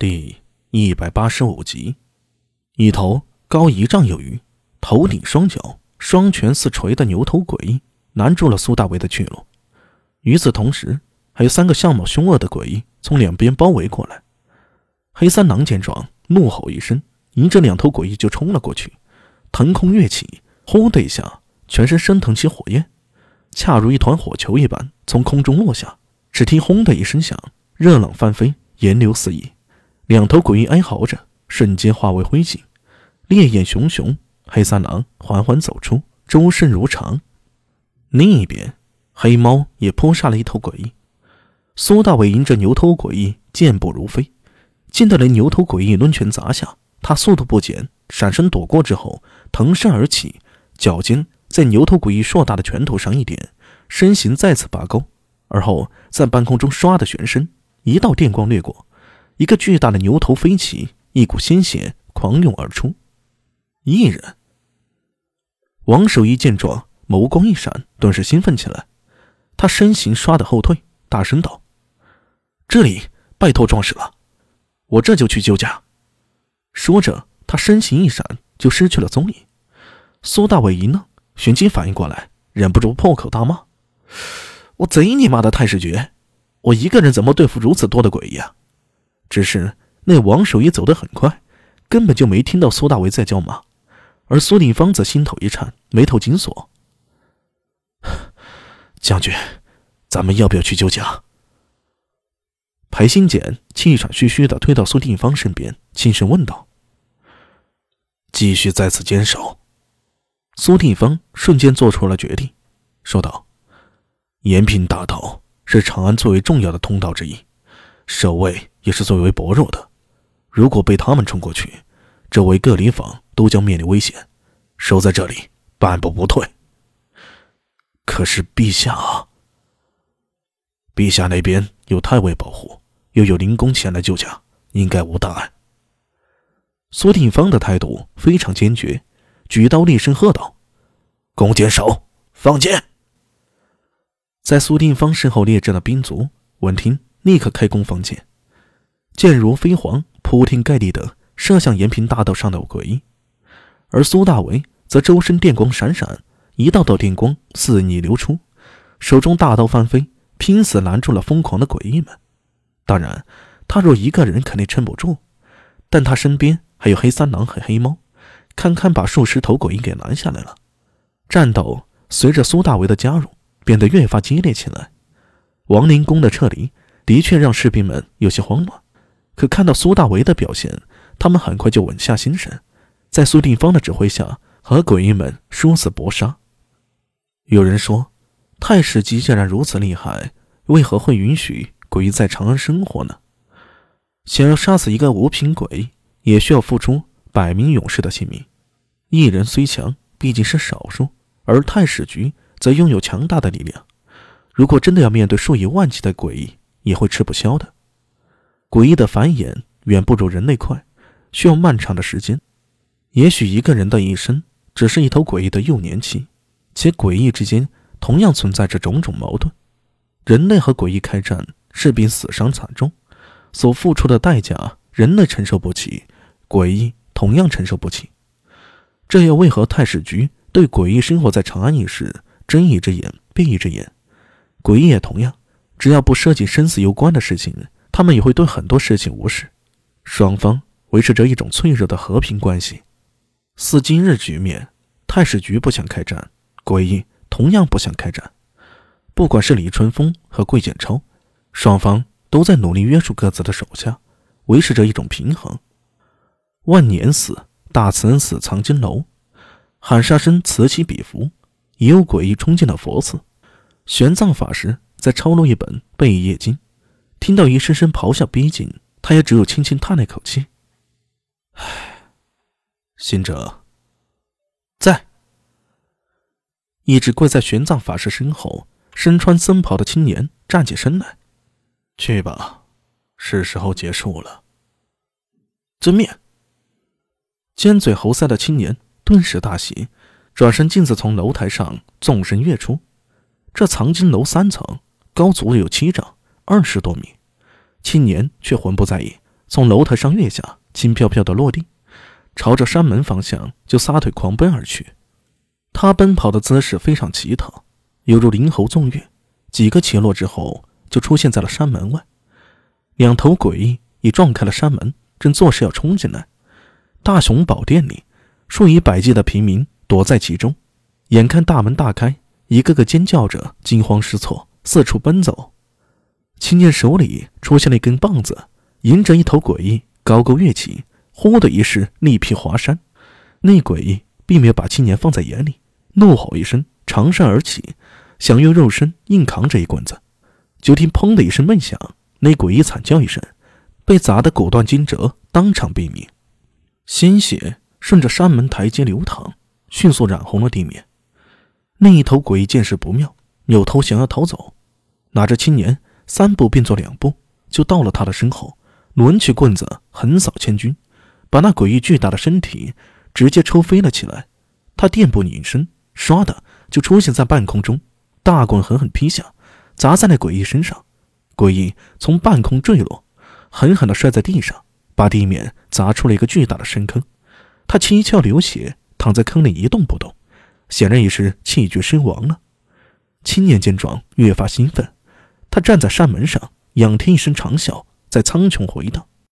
第一百八十五集，一头高一丈有余、头顶双脚、双拳似锤的牛头鬼拦住了苏大为的去路。与此同时，还有三个相貌凶恶的鬼从两边包围过来。黑三郎见状，怒吼一声，迎着两头鬼就冲了过去，腾空跃起，呼的一下，全身升腾起火焰，恰如一团火球一般从空中落下。只听“轰”的一声响，热浪翻飞，炎流四溢。两头鬼哀嚎着，瞬间化为灰烬，烈焰熊熊。黑三郎缓缓走出，周身如常。另一边，黑猫也扑杀了一头鬼。苏大伟迎着牛头诡健步如飞，见到了牛头诡异抡拳砸下，他速度不减，闪身躲过之后，腾身而起，脚尖在牛头诡异硕大的拳头上一点，身形再次拔高，而后在半空中唰的旋身，一道电光掠过。一个巨大的牛头飞起，一股鲜血狂涌而出。一人，王守义见状，眸光一闪，顿时兴奋起来。他身形唰的后退，大声道：“这里，拜托壮士了，我这就去救驾。”说着，他身形一闪，就失去了踪影。苏大伟一愣，旋即反应过来，忍不住破口大骂：“我贼你妈的太史诀！我一个人怎么对付如此多的鬼呀？”只是那王守义走得很快，根本就没听到苏大为在叫骂，而苏定方则心头一颤，眉头紧锁。将军，咱们要不要去救驾？裴新简气喘吁吁地推到苏定方身边，轻声问道：“继续在此坚守。”苏定方瞬间做出了决定，说道：“延平大道是长安最为重要的通道之一。”守卫也是最为薄弱的，如果被他们冲过去，周围各里坊都将面临危险。守在这里，半步不退。可是陛下，陛下那边有太尉保护，又有灵公前来救驾，应该无大碍。苏定方的态度非常坚决，举刀厉声喝道：“弓箭手，放箭！”在苏定方身后列阵的兵卒闻听。立刻开弓放箭，箭如飞蝗，铺天盖地的射向延平大道上的鬼。而苏大为则周身电光闪闪，一道道电光肆意流出，手中大刀翻飞，拼死拦住了疯狂的诡异们。当然，他若一个人肯定撑不住，但他身边还有黑三郎和黑猫，堪堪把数十头鬼给拦下来了。战斗随着苏大为的加入变得越发激烈起来。亡灵宫的撤离。的确让士兵们有些慌乱，可看到苏大为的表现，他们很快就稳下心神，在苏定方的指挥下和鬼异们殊死搏杀。有人说，太史吉既然如此厉害，为何会允许鬼在长安生活呢？想要杀死一个五品鬼，也需要付出百名勇士的性命。一人虽强，毕竟是少数，而太史局则拥有强大的力量。如果真的要面对数以万计的鬼，也会吃不消的。诡异的繁衍远不如人类快，需要漫长的时间。也许一个人的一生只是一头诡异的幼年期，且诡异之间同样存在着种种矛盾。人类和诡异开战，势必死伤惨重，所付出的代价人类承受不起，诡异同样承受不起。这又为何太史局对诡异生活在长安一事睁一只眼闭一只眼？诡异也同样。只要不涉及生死攸关的事情，他们也会对很多事情无视。双方维持着一种脆弱的和平关系。似今日局面，太史局不想开战，诡异同样不想开战。不管是李春风和桂简超，双方都在努力约束各自的手下，维持着一种平衡。万年死，大慈恩寺藏经楼，喊杀声此起彼伏，也有诡异冲进了佛寺。玄奘法师。在抄录一本《贝叶经》，听到一声声咆哮逼近，他也只有轻轻叹了一口气。唉，行者，在。一直跪在玄奘法师身后、身穿僧袍的青年站起身来：“去吧，是时候结束了。”遵命。尖嘴猴腮的青年顿时大喜，转身径自从楼台上纵身跃出。这藏经楼三层。高足有七丈，二十多米。青年却浑不在意，从楼台上跃下，轻飘飘的落地，朝着山门方向就撒腿狂奔而去。他奔跑的姿势非常奇特，犹如灵猴纵跃，几个起落之后就出现在了山门外。两头诡异已撞开了山门，正作势要冲进来。大雄宝殿里，数以百计的平民躲在其中，眼看大门大开，一个个尖叫着，惊慌失措，四处奔走。青年手里出现了一根棒子，迎着一头诡异高高跃起，呼的一势力劈华山。那诡异并没有把青年放在眼里，怒吼一声，长身而起，想用肉身硬扛这一棍子。就听“砰”的一声闷响，那诡异惨叫一声，被砸得骨断筋折，当场毙命。鲜血顺着山门台阶流淌，迅速染红了地面。另一头鬼见势不妙，扭头想要逃走，拿着青年三步并作两步，就到了他的身后，抡起棍子横扫千军，把那诡异巨大的身体直接抽飞了起来。他垫步拧身，唰的就出现在半空中，大棍狠狠劈下，砸在那诡异身上。诡异从半空坠落，狠狠地摔在地上。把地面砸出了一个巨大的深坑，他七窍流血，躺在坑里一动不动，显然已是气绝身亡了。青年见状，越发兴奋，他站在扇门上，仰天一声长啸，在苍穹回荡。